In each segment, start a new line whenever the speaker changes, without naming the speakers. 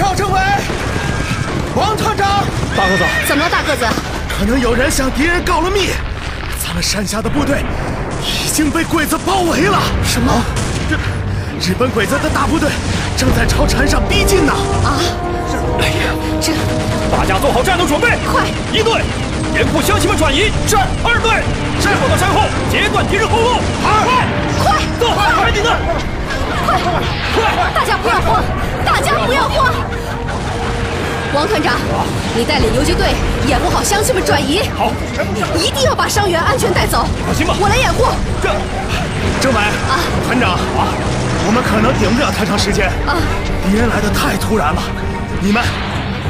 赵政委，王团长，
大个子，
怎么了，大个子？
可能有人向敌人告了密，咱们山下的部队已经被鬼子包围了。
什么？
日日本鬼子的大部队正在朝山上逼近呢。
啊！
这哎呀，
这，
大家做好战斗准备，
快！
一队掩护乡亲们转移，
是。
二队先跑到山后截断敌人后路，
快！
快！
走，快点的！
快！快！大家不要慌，大家不要慌。王团长，你带领游击队掩护好乡亲们转移。
好，
一定要把伤员安全带走。
放心吧，
我来掩护。
这，
政委啊，团长啊，我们可能顶不了太长时间啊。敌人来的太突然了，你们，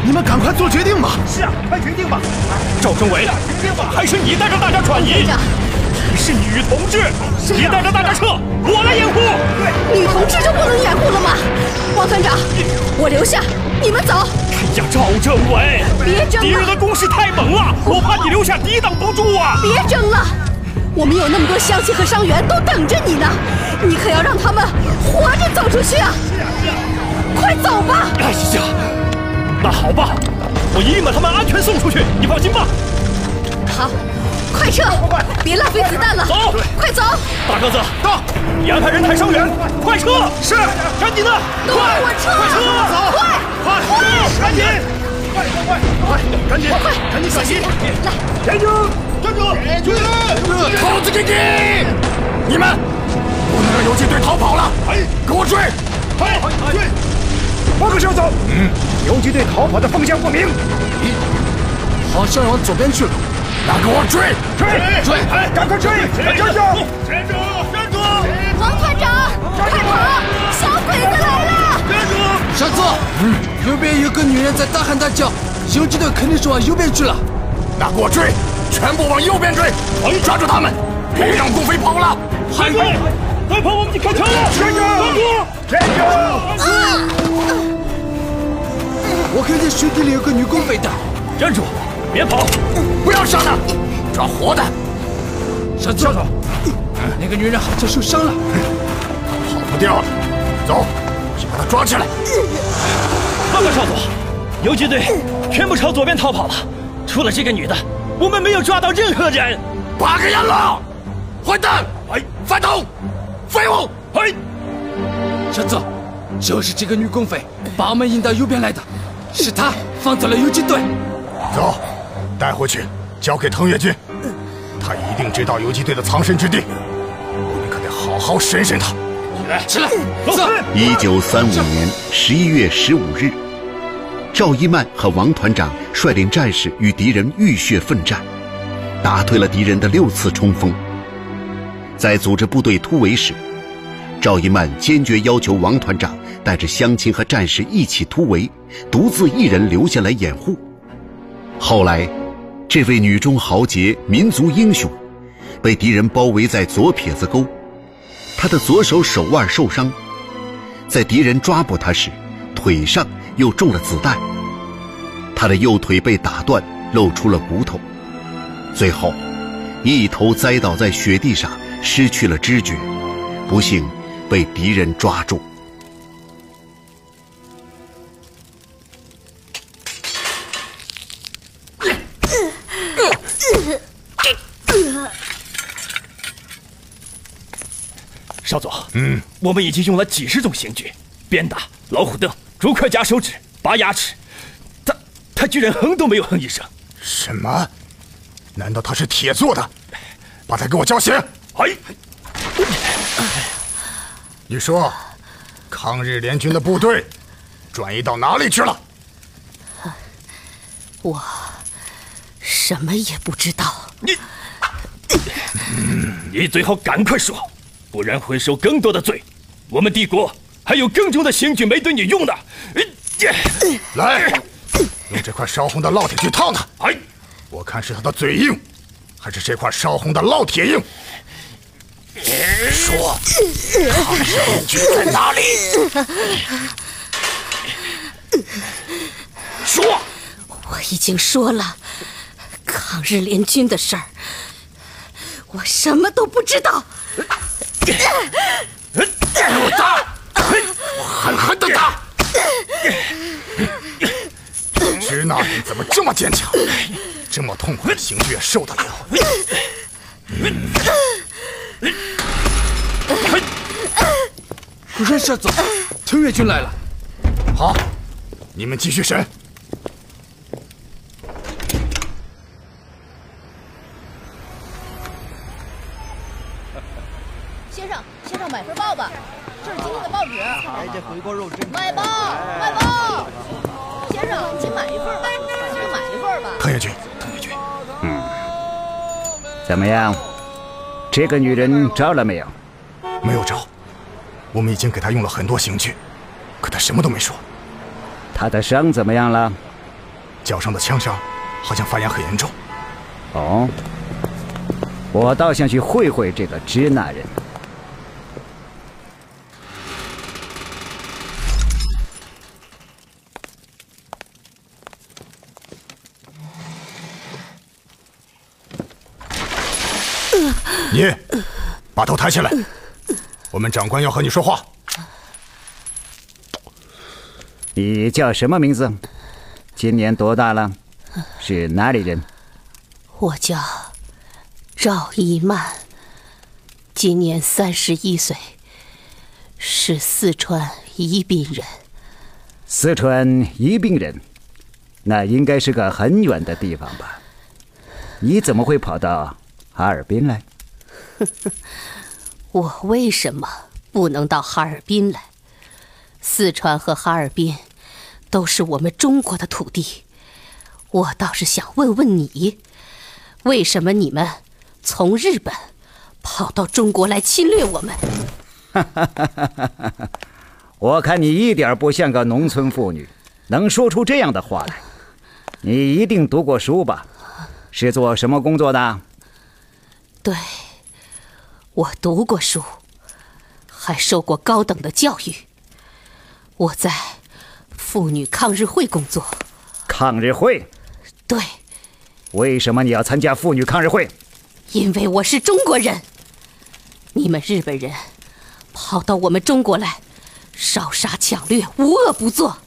你们赶快做决定吧。
是啊，快决定吧。赵政委，决定吧，还是你带着大家转移。
团长，
你是女同志，你带着大家撤，我来掩护。
女同志就不能掩护了吗？王团长，我留下，你们走。
哎呀，赵政委，
别争了！
敌人的攻势太猛了，我怕你留下抵挡不住啊！
别争了，我们有那么多乡亲和伤员都等着你呢，你可要让他们活着走出去啊！快走吧！
哎呀，那好吧，我一定把他们安全送出去，你放心吧。
好，快撤，别浪费子弹了。
走，
快走！
大个子，到，你安排人抬伤员，快撤！
是，
赶紧的，
都让我撤！
快撤！
走，快，
快，赶紧，快快快，快，赶紧，
快，
赶紧转移！
来，
站住！站住！追！
兔子给你！你们不能让游击队逃跑了！哎，给我追！
快，追！
报告校长，嗯，游击队逃跑的方向不明，咦，好像往左边去了。那给我追！
追！
追！赶快追！
站住！站住！站住！
王团长，快跑！小鬼子来了！
小子，嗯，右边有个女人在大喊大叫，游击队肯定是往右边去了。
那给我追！全部往右边追！抓住他们，别让共匪跑了！
海哥，再跑我们就开枪了！
站住！
站住！
站住我看见雪地里有个女共匪的。
站住！别跑！
不要杀她，抓活的！
小子，那个女人好像受伤了，
跑不掉了。走，去把他抓起来。
报告少佐，游击队全部朝左边逃跑了，除了这个女的，我们没有抓到任何人。
八个人了！混蛋！哎，反动！废物！
哎，
小子，就是这个女共匪把我们引到右边来的，是她放走了游击队。
走，带回去交给藤原君，他一定知道游击队的藏身之地，我们可得好好审审他。
起来，
走！
一九三五年十一月十五日，赵一曼和王团长率领战士与敌人浴血奋战，打退了敌人的六次冲锋。在组织部队突围时，赵一曼坚决要求王团长带着乡亲和战士一起突围，独自一人留下来掩护。后来，这位女中豪杰、民族英雄，被敌人包围在左撇子沟。他的左手手腕受伤，在敌人抓捕他时，腿上又中了子弹。他的右腿被打断，露出了骨头，最后一头栽倒在雪地上，失去了知觉，不幸被敌人抓住。
嗯，我们已经用了几十种刑具，鞭打、老虎凳、竹筷夹手指、拔牙齿，他他居然哼都没有哼一声。
什么？难道他是铁做的？把他给我叫醒！
哎，
你说，抗日联军的部队转移到哪里去了？
我什么也不知道。
你，你最好赶快说，不然会受更多的罪。我们帝国还有更重的刑具没对你用呢。
来，用这块烧红的烙铁去烫他。
哎，
我看是他的嘴硬，还是这块烧红的烙铁硬？说，抗日联军在哪里？说，
我已经说了，抗日联军的事儿，我什么都不知道。
给我打！我狠狠的打！
那人怎么这么坚强？这么痛苦的刑具也受得了？
主任少佐，藤越军来了。
好，你们继续审。
么样？这个女人招了没有？
没有招。我们已经给她用了很多刑具，可她什么都没说。
她的伤怎么样了？
脚上的枪伤好像发炎很严重。
哦，我倒想去会会这个支那人。
你把头抬起来，我们长官要和你说话。
你叫什么名字？今年多大了？是哪里人？
我叫赵一曼，今年三十一岁，是四川宜宾人。
四川宜宾人，那应该是个很远的地方吧？你怎么会跑到哈尔滨来？
我为什么不能到哈尔滨来？四川和哈尔滨都是我们中国的土地，我倒是想问问你，为什么你们从日本跑到中国来侵略我们？
我看你一点不像个农村妇女，能说出这样的话来。你一定读过书吧？是做什么工作的？
对，我读过书，还受过高等的教育。我在妇女抗日会工作。
抗日会？
对。
为什么你要参加妇女抗日会？
因为我是中国人。你们日本人跑到我们中国来，烧杀抢掠，无恶不作。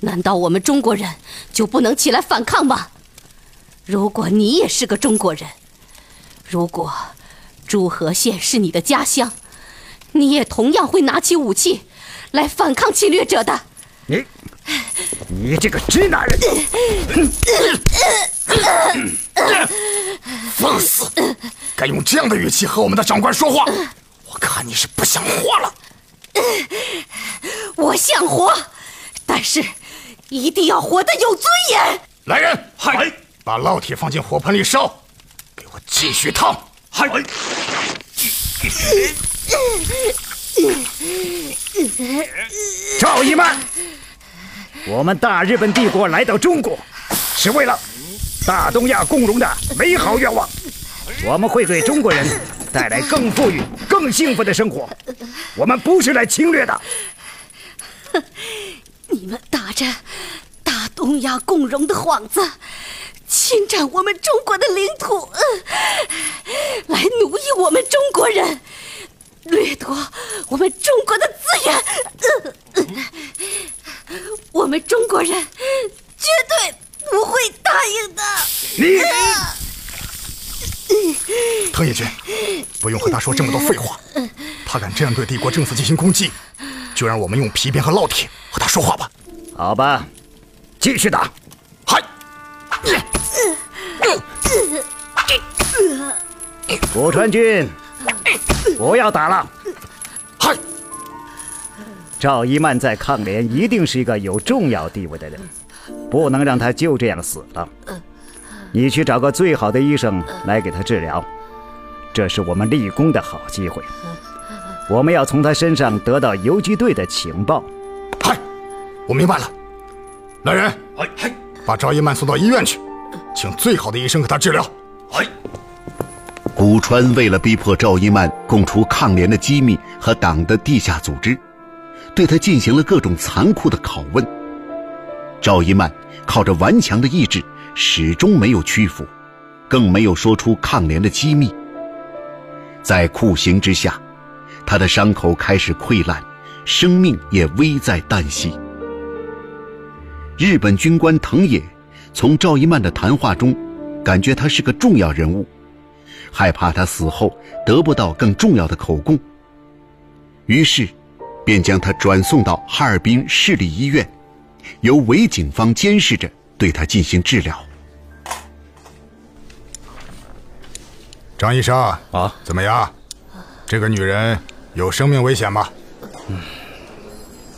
难道我们中国人就不能起来反抗吗？如果你也是个中国人，如果诸河县是你的家乡，你也同样会拿起武器来反抗侵略者的。
你，你这个直男人！
放肆！敢用这样的语气和我们的长官说话，我看你是不想活了。
我想活，但是一定要活得有尊严。
来人，嗨！把烙铁放进火盆里烧，给我继续烫！
赵一曼，我们大日本帝国来到中国，是为了大东亚共荣的美好愿望。我们会给中国人带来更富裕、更幸福的生活。我们不是来侵略的。
你们打着大东亚共荣的幌子。侵占我们中国的领土，来奴役我们中国人，掠夺我们中国的资源，我们中国人绝对不会答应的。
你，藤野君，不用和他说这么多废话。他敢这样对帝国政府进行攻击，就让我们用皮鞭和烙铁和他说话吧。
好吧，继续打。
嗨！
古川君，不要打了。
嗨！
赵一曼在抗联一定是一个有重要地位的人，不能让他就这样死了。你去找个最好的医生来给他治疗，这是我们立功的好机会。我们要从他身上得到游击队的情报。
嗨！我明白了。来人，哎嗨，把赵一曼送到医院去。请最好的医生给他治疗。哎，
古川为了逼迫赵一曼供出抗联的机密和党的地下组织，对他进行了各种残酷的拷问。赵一曼靠着顽强的意志，始终没有屈服，更没有说出抗联的机密。在酷刑之下，他的伤口开始溃烂，生命也危在旦夕。日本军官藤野。从赵一曼的谈话中，感觉他是个重要人物，害怕他死后得不到更重要的口供，于是，便将他转送到哈尔滨市立医院，由伪警方监视着对他进行治疗。
张医生
啊，
怎么样？这个女人有生命危险吗？
嗯，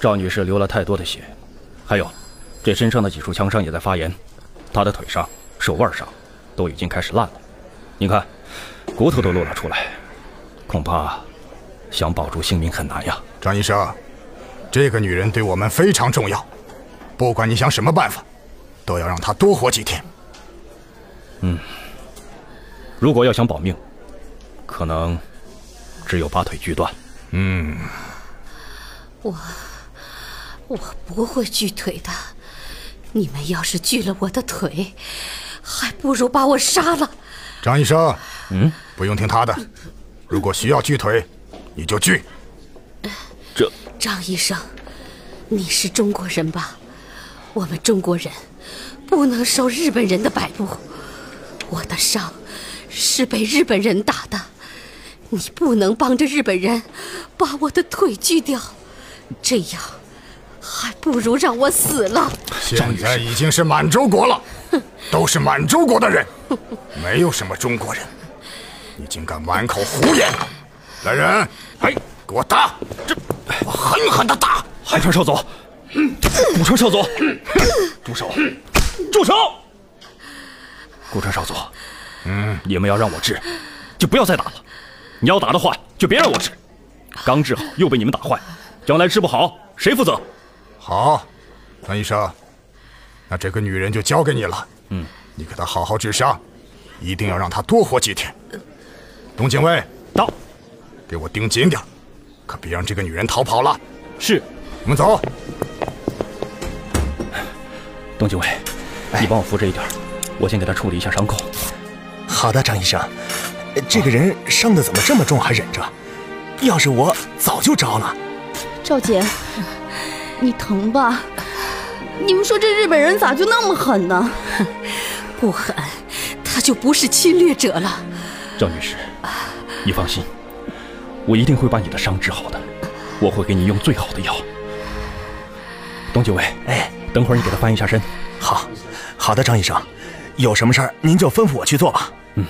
赵女士流了太多的血，还有，这身上的几处枪伤也在发炎，他的腿上、手腕上都已经开始烂了，你看，骨头都露了出来，恐怕想保住性命很难呀。
张医生，这个女人对我们非常重要，不管你想什么办法，都要让她多活几天。
嗯。如果要想保命，可能只有把腿锯断。
嗯，
我我不会锯腿的。你们要是锯了我的腿，还不如把我杀了。
张医生，嗯，不用听他的。如果需要锯腿，你就锯。
这
张医生，你是中国人吧？我们中国人不能受日本人的摆布。我的伤。是被日本人打的，你不能帮着日本人把我的腿锯掉，这样还不如让我死了。
现在已经是满洲国了，都是满洲国的人，没有什么中国人。你竟敢满口胡言！来人，哎，给我打！这，我狠狠的打！
海川少佐，古川少佐，住手！住手！古川少佐。嗯，你们要让我治，就不要再打了。你要打的话，就别让我治。刚治好又被你们打坏，将来治不好谁负责？
好，张医生，那这个女人就交给你了。嗯，你给她好好治伤，一定要让她多活几天。董警卫
到，
给我盯紧点，可别让这个女人逃跑了。
是，
我们走。
董警卫，你帮我扶着一点，我先给她处理一下伤口。
好的，张医生，这个人伤的怎么这么重还忍着？要是我早就招了。
赵姐，你疼吧？你们说这日本人咋就那么狠呢？
不狠，他就不是侵略者了。
赵女士，你放心，我一定会把你的伤治好的，我会给你用最好的药。董九卫，哎，等会儿你给他翻一下身。
好，好的，张医生，有什么事儿您就吩咐我去做吧。嗯，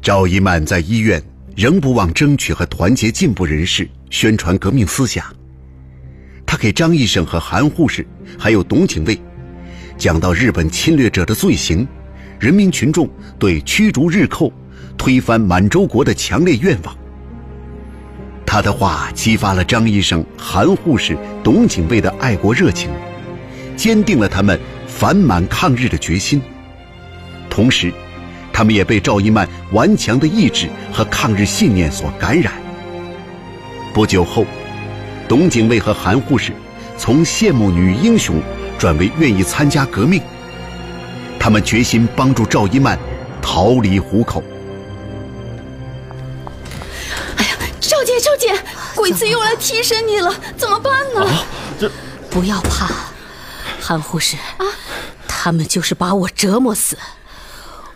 赵一曼在医院仍不忘争取和团结进步人士，宣传革命思想。他给张医生和韩护士，还有董警卫，讲到日本侵略者的罪行，人民群众对驱逐日寇、推翻满洲国的强烈愿望。他的话激发了张医生、韩护士、董警卫的爱国热情，坚定了他们。反满抗日的决心，同时，他们也被赵一曼顽强的意志和抗日信念所感染。不久后，董警卫和韩护士从羡慕女英雄转为愿意参加革命。他们决心帮助赵一曼逃离虎口。
哎呀，赵姐，赵姐，鬼子又来替身你了，怎么办呢？
这，不要怕。韩护士啊，他们就是把我折磨死，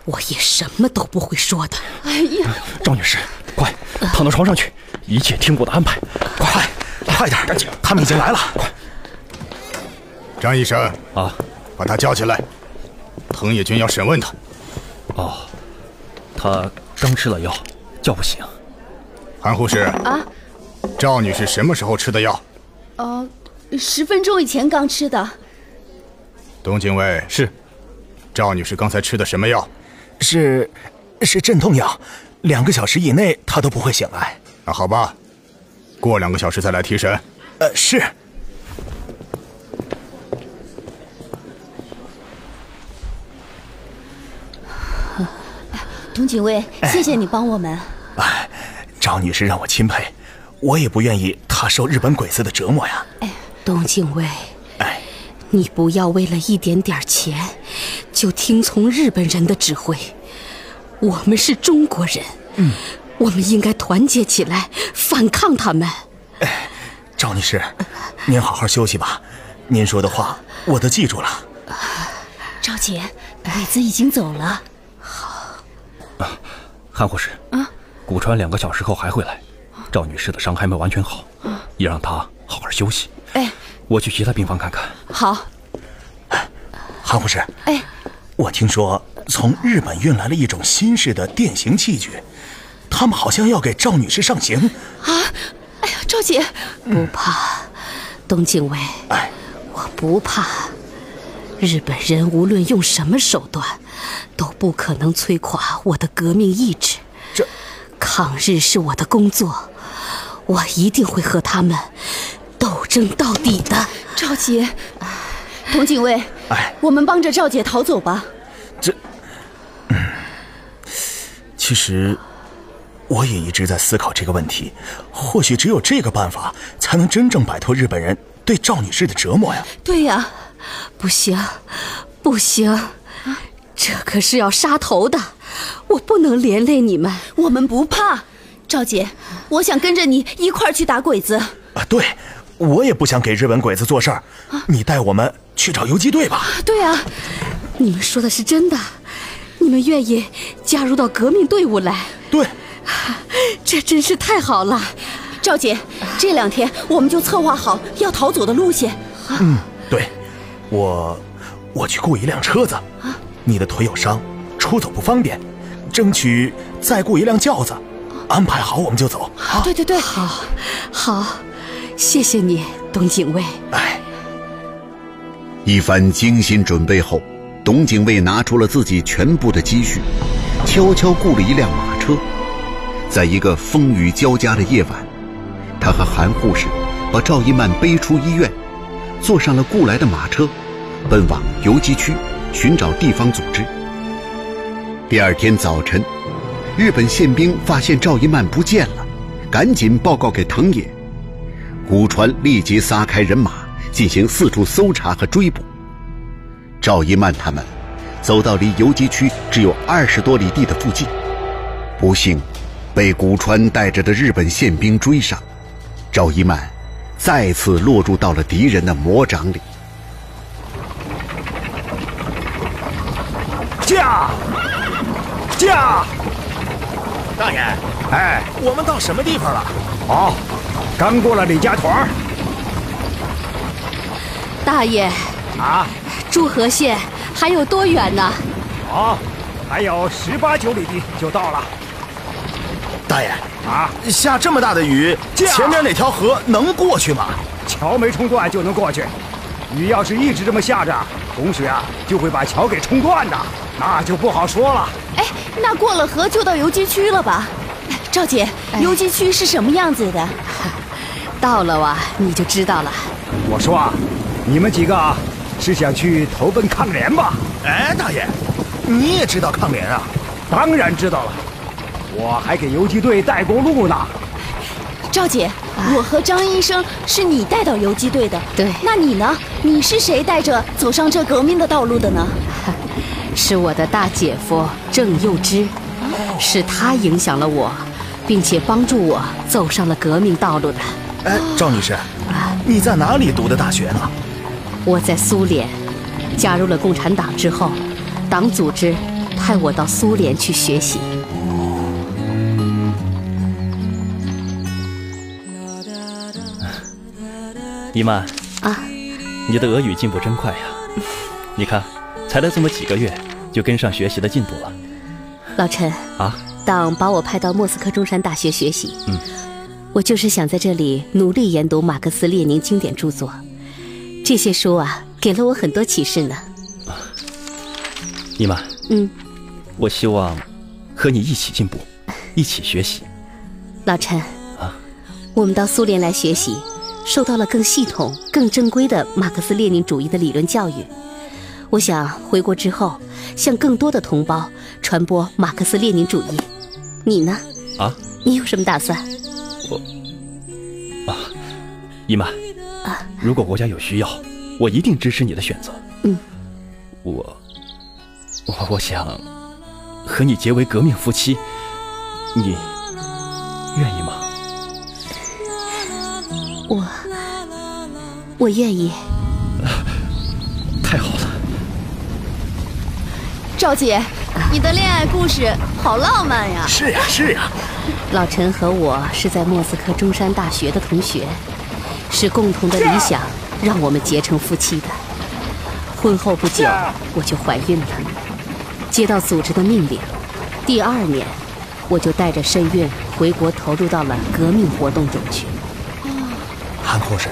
我也什么都不会说的。哎
呀，赵女士，快躺到床上去，一切听我的安排。快，快点，赶紧，他们已经来了。快，
张医生啊，把他叫起来，藤野君要审问他。
哦，他刚吃了药，叫不醒。
韩护士啊，赵女士什么时候吃的药？
啊，十分钟以前刚吃的。
董警卫
是，
赵女士刚才吃的什么药？
是，是镇痛药，两个小时以内他都不会醒来。
那好吧，过两个小时再来提神。
呃，是。
董警卫，谢谢你帮我们。
哎，赵女士让我钦佩，我也不愿意她受日本鬼子的折磨呀。哎，
董警卫。你不要为了一点点钱，就听从日本人的指挥。我们是中国人，嗯，我们应该团结起来反抗他们。
哎，赵女士，您好好休息吧，您说的话我都记住了。
赵姐，鬼子已经走了。
韩护士，
啊，
古川两个小时后还会来。赵女士的伤还没完全好，也让她好好休息。
哎，
我去其他病房看看。
好。
韩护士，
哎，
我听说从日本运来了一种新式的电刑器具，他们好像要给赵女士上刑。
啊！哎呀，赵姐，
不怕，董警卫。
哎，
我不怕。日本人无论用什么手段，都不可能摧垮我的革命意志。
这，
抗日是我的工作，我一定会和他们斗争到底的。
赵姐，童警卫，
哎，
我们帮着赵姐逃走吧。
这，嗯，其实我也一直在思考这个问题。或许只有这个办法，才能真正摆脱日本人对赵女士的折磨呀。
对呀。
不行，不行，这可是要杀头的，我不能连累你们。
我们不怕，赵姐，我想跟着你一块儿去打鬼子。
啊，对，我也不想给日本鬼子做事儿。你带我们去找游击队吧。
对啊，
你们说的是真的？你们愿意加入到革命队伍来？
对，
这真是太好了。
赵姐，这两天我们就策划好要逃走的路线。
嗯，对。我，我去雇一辆车子。啊，你的腿有伤，出走不方便，争取再雇一辆轿子，安排好我们就走。
好，对对对，
好，好，谢谢你，董警卫。
哎，
一番精心准备后，董警卫拿出了自己全部的积蓄，悄悄雇了一辆马车，在一个风雨交加的夜晚，他和韩护士把赵一曼背出医院。坐上了雇来的马车，奔往游击区寻找地方组织。第二天早晨，日本宪兵发现赵一曼不见了，赶紧报告给藤野。古川立即撒开人马进行四处搜查和追捕。赵一曼他们走到离游击区只有二十多里地的附近，不幸被古川带着的日本宪兵追上。赵一曼。再次落入到了敌人的魔掌里。
驾！驾！大爷，哎，我们到什么地方了？
哦，刚过了李家屯。
大爷，
啊，
朱河县还有多远呢？
哦，还有十八九里地就到了。
大爷。
啊！
下这么大的雨，前面那条河能过去吗？
桥没冲断就能过去。雨要是一直这么下着，洪水啊就会把桥给冲断的，那就不好说了。
哎，那过了河就到游击区了吧？赵姐，游击区是什么样子的？
到了哇，你就知道了。
我说啊，你们几个是想去投奔抗联吧？
哎，大爷，你也知道抗联啊？
当然知道了。我还给游击队带过路呢，
赵姐，我和张医生是你带到游击队的，
对，
那你呢？你是谁带着走上这革命的道路的呢？
是我的大姐夫郑幼之，是他影响了我，并且帮助我走上了革命道路的。
哎，赵女士，你在哪里读的大学呢？
我在苏联，加入了共产党之后，党组织派我到苏联去学习。
伊曼
啊，
你的俄语进步真快呀！你看，才来这么几个月，就跟上学习的进度了。
老陈
啊，
党把我派到莫斯科中山大学学习，
嗯，
我就是想在这里努力研读马克思列宁经典著作。这些书啊，给了我很多启示呢。
伊曼，
嗯，
我希望和你一起进步，一起学习。
老陈
啊，
我们到苏联来学习。受到了更系统、更正规的马克思列宁主义的理论教育。我想回国之后，向更多的同胞传播马克思列宁主义。你呢？
啊？
你有什么打算？
姨曼，
啊，
如果国家有需要，我一定支持你的选择。
嗯。
我我我想和你结为革命夫妻，你愿意吗？
我。我愿意。太好了。
赵姐，你的恋爱故事好浪漫呀。
是呀是呀。
老陈和我是在莫斯科中山大学的同学。是共同的理想让我们结成夫妻的。婚后不久，我就怀孕了。接到组织的命令，第二年，我就带着身孕回国，投入到了革命活动中去。
韩护士，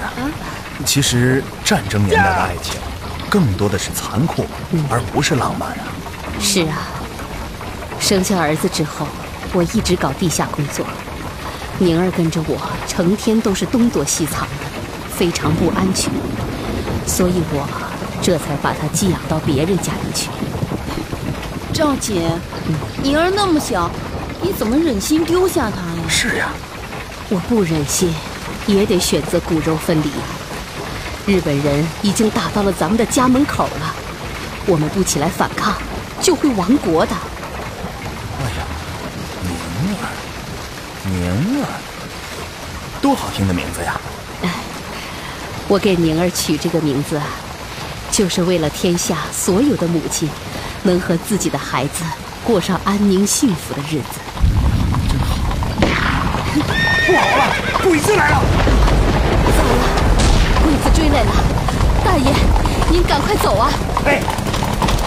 其实战争年代的爱情，更多的是残酷，而不是浪漫啊。
是啊，生下儿子之后，我一直搞地下工作，宁儿跟着我，成天都是东躲西藏的，非常不安全，所以我这才把她寄养到别人家里去。
赵姐，宁儿那么小，你怎么忍心丢下她呀？
是呀，
我不忍心，也得选择骨肉分离。日本人已经打到了咱们的家门口了，我们不起来反抗，就会亡国的。
哎呀，宁儿，宁儿，多好听的名字呀！
我给宁儿取这个名字啊，就是为了天下所有的母亲能和自己的孩子过上安宁幸福的日子。
真好不好了，鬼子来了！
糟了，鬼子追来了！大爷，您赶快走啊！
哎，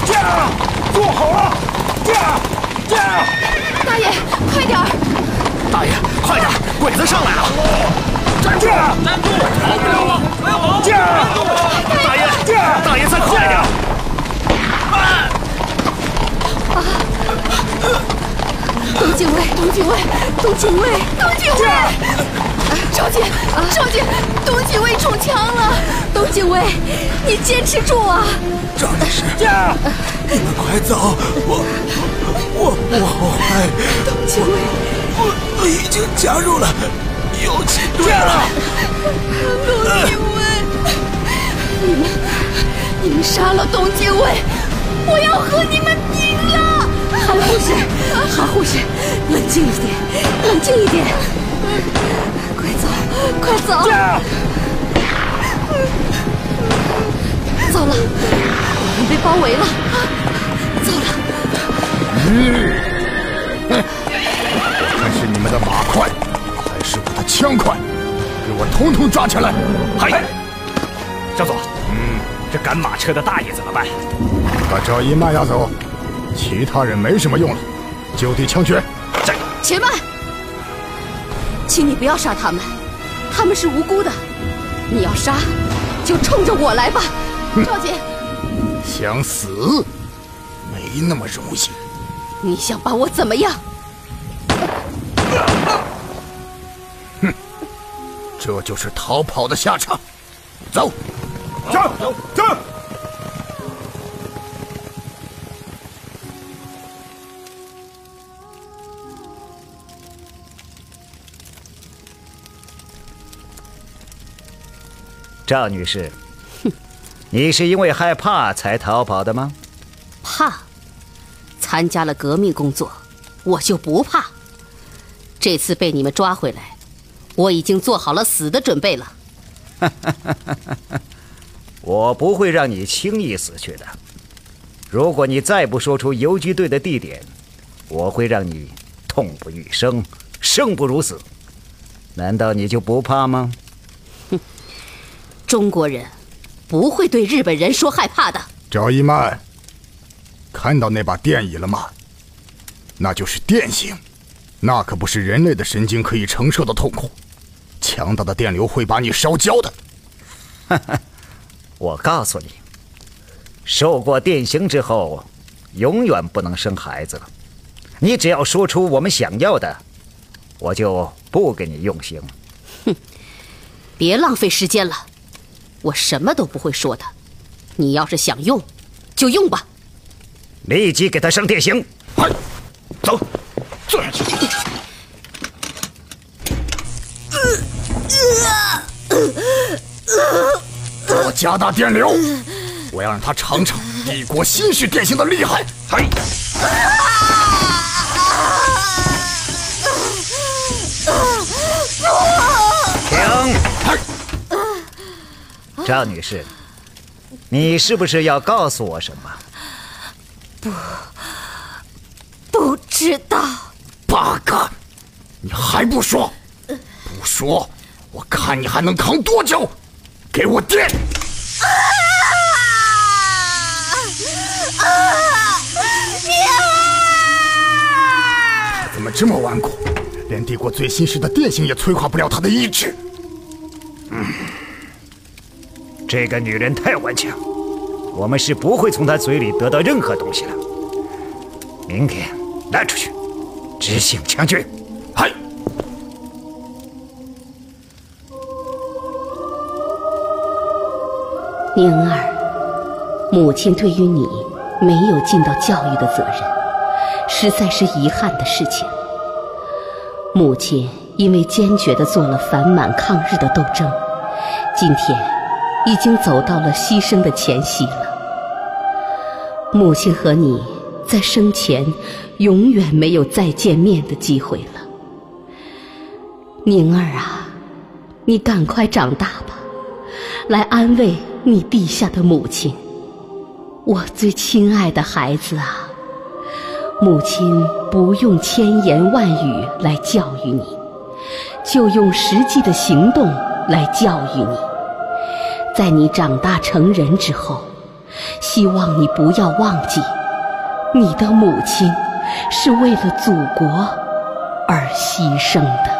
驾！坐好了，驾！驾！
大爷，快点儿！
大爷，快点，鬼子上来了！
站住！
站住！跑不了了！
大爷，大爷再快点！
董警卫，董警卫，董警卫，董警卫！赵姐，赵姐，董警卫中枪了！董警卫，你坚持住啊！
赵律师，
驾！
你们快走！我我我好害，
董警卫，
我我已经加入了游击队了。
董警卫，你们，你们杀了董警卫，我要和你们拼了！
韩护士，韩护士，冷静一点，冷静一点，快走，快走！糟了，我们被包围了！糟了，嗯
看是你们的马快，还是我的枪快？给我统统抓起来！
嗨，赵总，嗯，这赶马车的大爷怎么办？
把赵一曼押走，其他人没什么用了，就地枪决。
这
且慢，请你不要杀他们，他们是无辜的。你要杀，就冲着我来吧，赵姐。
想死，没那么容易。
你想把我怎么样？
哼这就是逃跑的下场。走，走，走！
赵女士，哼你是因为害怕才逃跑的吗？
怕？参加了革命工作，我就不怕。这次被你们抓回来，我已经做好了死的准备了。
我不会让你轻易死去的。如果你再不说出游击队的地点，我会让你痛不欲生，生不如死。难道你就不怕吗？
中国人不会对日本人说害怕的。
赵一曼，看到那把电椅了吗？那就是电刑，那可不是人类的神经可以承受的痛苦，强大的电流会把你烧焦的。
我告诉你，受过电刑之后，永远不能生孩子了。你只要说出我们想要的，我就不给你用刑。
哼别浪费时间了，我什么都不会说的。你要是想用，就用吧。
立即给他上电刑。
快，走，坐下去。
给我加大电流，我要让他尝尝帝国新式电刑的厉害。
嘿，
停！赵女士，你是不是要告诉我什么？
不，不知道。
八嘎！你还不说？不说，我看你还能扛多久？给我电！啊！啊！他怎么这么顽固？连帝国最新式的电刑也摧垮不了他的意志。
嗯，这个女人太顽强，我们是不会从她嘴里得到任何东西的。明天拉出去，执行枪决。
宁儿，母亲对于你没有尽到教育的责任，实在是遗憾的事情。母亲因为坚决的做了反满抗日的斗争，今天已经走到了牺牲的前夕了。母亲和你在生前永远没有再见面的机会了。宁儿啊，你赶快长大吧，来安慰你地下的母亲。我最亲爱的孩子啊！母亲不用千言万语来教育你，就用实际的行动来教育你。在你长大成人之后，希望你不要忘记，你的母亲是为了祖国而牺牲的。